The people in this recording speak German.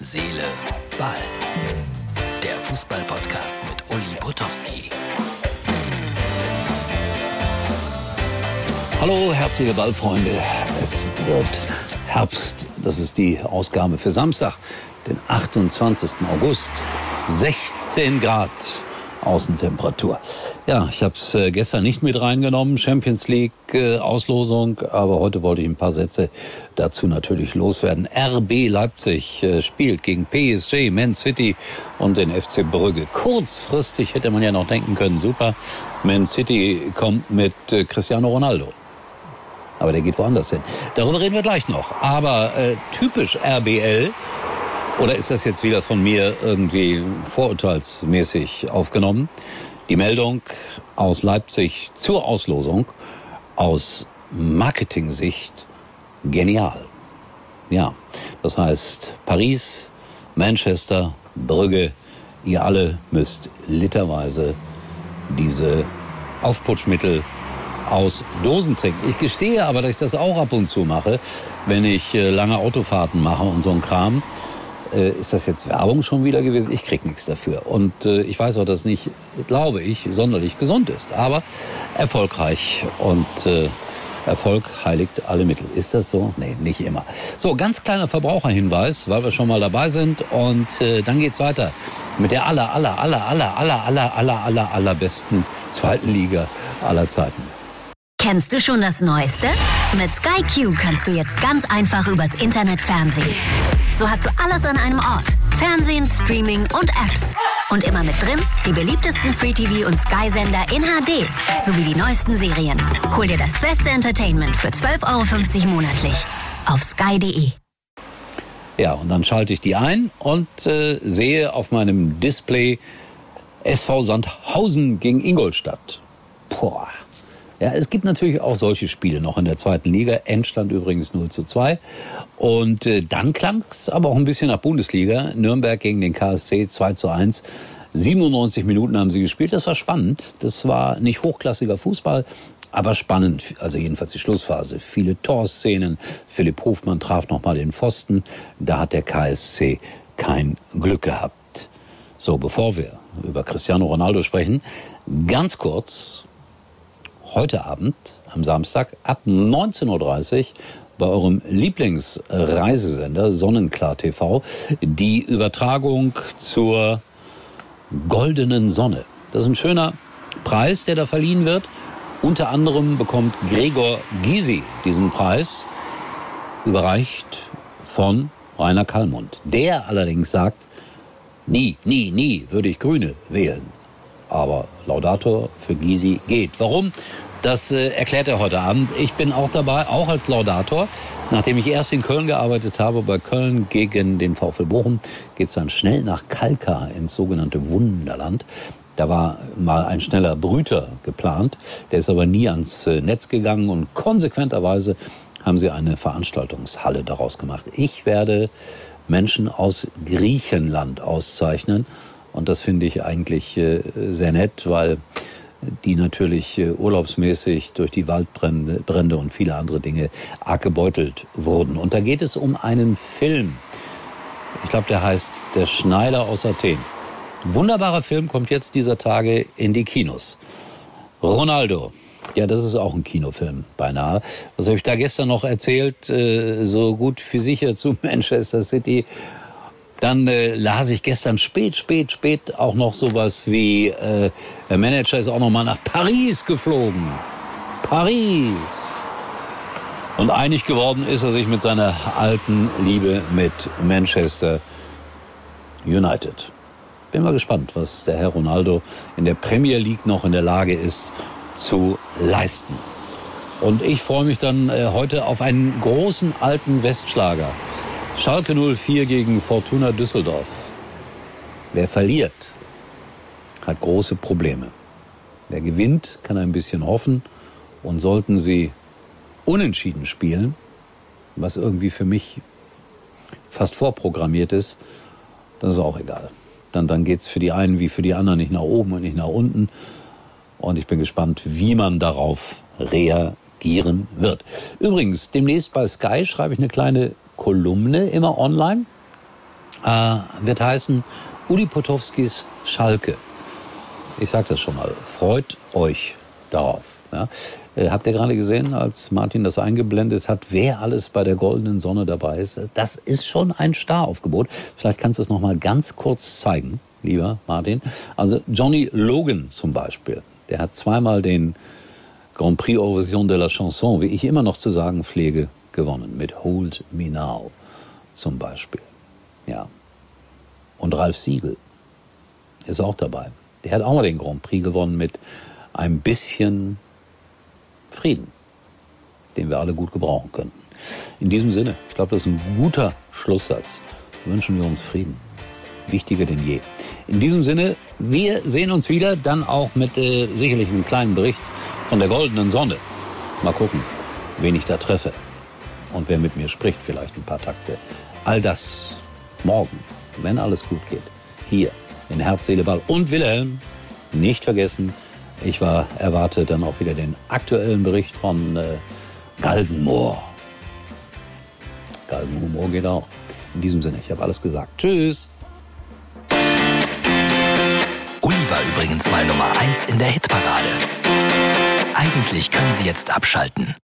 Seele, Ball. Der Fußball-Podcast mit Uli Potowski. Hallo, herzliche Ballfreunde. Es wird Herbst. Das ist die Ausgabe für Samstag, den 28. August. 16 Grad. Außentemperatur. Ja, ich habe es äh, gestern nicht mit reingenommen, Champions League äh, Auslosung, aber heute wollte ich ein paar Sätze dazu natürlich loswerden. RB Leipzig äh, spielt gegen PSG, Man City und den FC Brügge. Kurzfristig hätte man ja noch denken können, super, Man City kommt mit äh, Cristiano Ronaldo. Aber der geht woanders hin. Darüber reden wir gleich noch. Aber äh, typisch RBL oder ist das jetzt wieder von mir irgendwie vorurteilsmäßig aufgenommen? Die Meldung aus Leipzig zur Auslosung aus Marketing-Sicht genial. Ja, das heißt Paris, Manchester, Brügge, ihr alle müsst literweise diese Aufputschmittel aus Dosen trinken. Ich gestehe aber, dass ich das auch ab und zu mache, wenn ich äh, lange Autofahrten mache und so ein Kram äh, ist das jetzt Werbung schon wieder gewesen? Ich krieg nichts dafür. Und äh, ich weiß auch, dass es nicht, glaube ich, sonderlich gesund ist. Aber erfolgreich und äh, Erfolg heiligt alle Mittel. Ist das so? Nee, nicht immer. So, ganz kleiner Verbraucherhinweis, weil wir schon mal dabei sind. Und äh, dann geht's weiter mit der aller, aller, aller, aller, aller, aller, aller, aller, allerbesten zweiten Liga aller Zeiten. Kennst du schon das Neueste? Mit Sky Q kannst du jetzt ganz einfach übers Internet fernsehen. So hast du alles an einem Ort. Fernsehen, Streaming und Apps. Und immer mit drin die beliebtesten Free-TV- und Sky-Sender in HD. Sowie die neuesten Serien. Hol dir das beste Entertainment für 12,50 Euro monatlich. Auf sky.de. Ja, und dann schalte ich die ein und äh, sehe auf meinem Display SV Sandhausen gegen Ingolstadt. Boah. Ja, es gibt natürlich auch solche Spiele noch in der zweiten Liga. Endstand übrigens 0 zu 2. Und äh, dann klang es aber auch ein bisschen nach Bundesliga. Nürnberg gegen den KSC 2 zu 1. 97 Minuten haben sie gespielt. Das war spannend. Das war nicht hochklassiger Fußball, aber spannend. Also jedenfalls die Schlussphase. Viele Torszenen. Philipp Hofmann traf nochmal den Pfosten. Da hat der KSC kein Glück gehabt. So, bevor wir über Cristiano Ronaldo sprechen, ganz kurz heute Abend, am Samstag, ab 19.30 Uhr bei eurem Lieblingsreisesender Sonnenklar TV die Übertragung zur Goldenen Sonne. Das ist ein schöner Preis, der da verliehen wird. Unter anderem bekommt Gregor Gysi diesen Preis, überreicht von Rainer Kallmund. Der allerdings sagt, nie, nie, nie würde ich Grüne wählen. Aber Laudator für Gysi geht. Warum? Das äh, erklärt er heute Abend. Ich bin auch dabei, auch als Laudator. Nachdem ich erst in Köln gearbeitet habe, bei Köln gegen den VfL Bochum, geht's dann schnell nach Kalka ins sogenannte Wunderland. Da war mal ein schneller Brüter geplant. Der ist aber nie ans äh, Netz gegangen und konsequenterweise haben sie eine Veranstaltungshalle daraus gemacht. Ich werde Menschen aus Griechenland auszeichnen. Und das finde ich eigentlich äh, sehr nett, weil die natürlich äh, urlaubsmäßig durch die Waldbrände Brände und viele andere Dinge arg gebeutelt wurden. Und da geht es um einen Film. Ich glaube, der heißt Der Schneider aus Athen. Wunderbarer Film kommt jetzt dieser Tage in die Kinos. Ronaldo. Ja, das ist auch ein Kinofilm, beinahe. Was habe ich da gestern noch erzählt? Äh, so gut wie sicher zu Manchester City dann äh, las ich gestern spät, spät, spät auch noch sowas wie, äh, der Manager ist auch noch mal nach Paris geflogen. Paris. Und einig geworden ist er sich mit seiner alten Liebe mit Manchester United. Bin mal gespannt, was der Herr Ronaldo in der Premier League noch in der Lage ist zu leisten. Und ich freue mich dann äh, heute auf einen großen alten Westschlager. Schalke 04 gegen Fortuna Düsseldorf. Wer verliert, hat große Probleme. Wer gewinnt, kann ein bisschen hoffen. Und sollten sie unentschieden spielen, was irgendwie für mich fast vorprogrammiert ist, das ist auch egal. Dann, dann geht es für die einen wie für die anderen nicht nach oben und nicht nach unten. Und ich bin gespannt, wie man darauf reagieren wird. Übrigens, demnächst bei Sky schreibe ich eine kleine Kolumne immer online. äh, wird heißen Uli Potowskis Schalke. Ich sage das schon mal. Freut euch darauf. Ja. Äh, habt ihr gerade gesehen, als Martin das eingeblendet hat, wer alles bei der goldenen Sonne dabei ist? Das ist schon ein Staraufgebot. Vielleicht kannst du es noch mal ganz kurz zeigen, lieber Martin. Also Johnny Logan zum Beispiel, der hat zweimal den Grand Prix Eurovision de la Chanson, wie ich immer noch zu sagen pflege, gewonnen mit Hold Me Now zum Beispiel. Ja. Und Ralf Siegel ist auch dabei. Der hat auch mal den Grand Prix gewonnen mit ein bisschen Frieden, den wir alle gut gebrauchen könnten. In diesem Sinne, ich glaube, das ist ein guter Schlusssatz. Wünschen wir uns Frieden. Wichtiger denn je. In diesem Sinne, wir sehen uns wieder, dann auch mit äh, sicherlich einem kleinen Bericht von der goldenen Sonne. Mal gucken, wen ich da treffe und wer mit mir spricht, vielleicht ein paar Takte. All das morgen, wenn alles gut geht, hier in Herz, Seele, Ball und Wilhelm. Nicht vergessen, ich war, erwarte dann auch wieder den aktuellen Bericht von äh, Galgenmoor. Galgenhumor geht auch. In diesem Sinne, ich habe alles gesagt. Tschüss. Uli war übrigens mal Nummer 1 in der Hitparade. Eigentlich können Sie jetzt abschalten.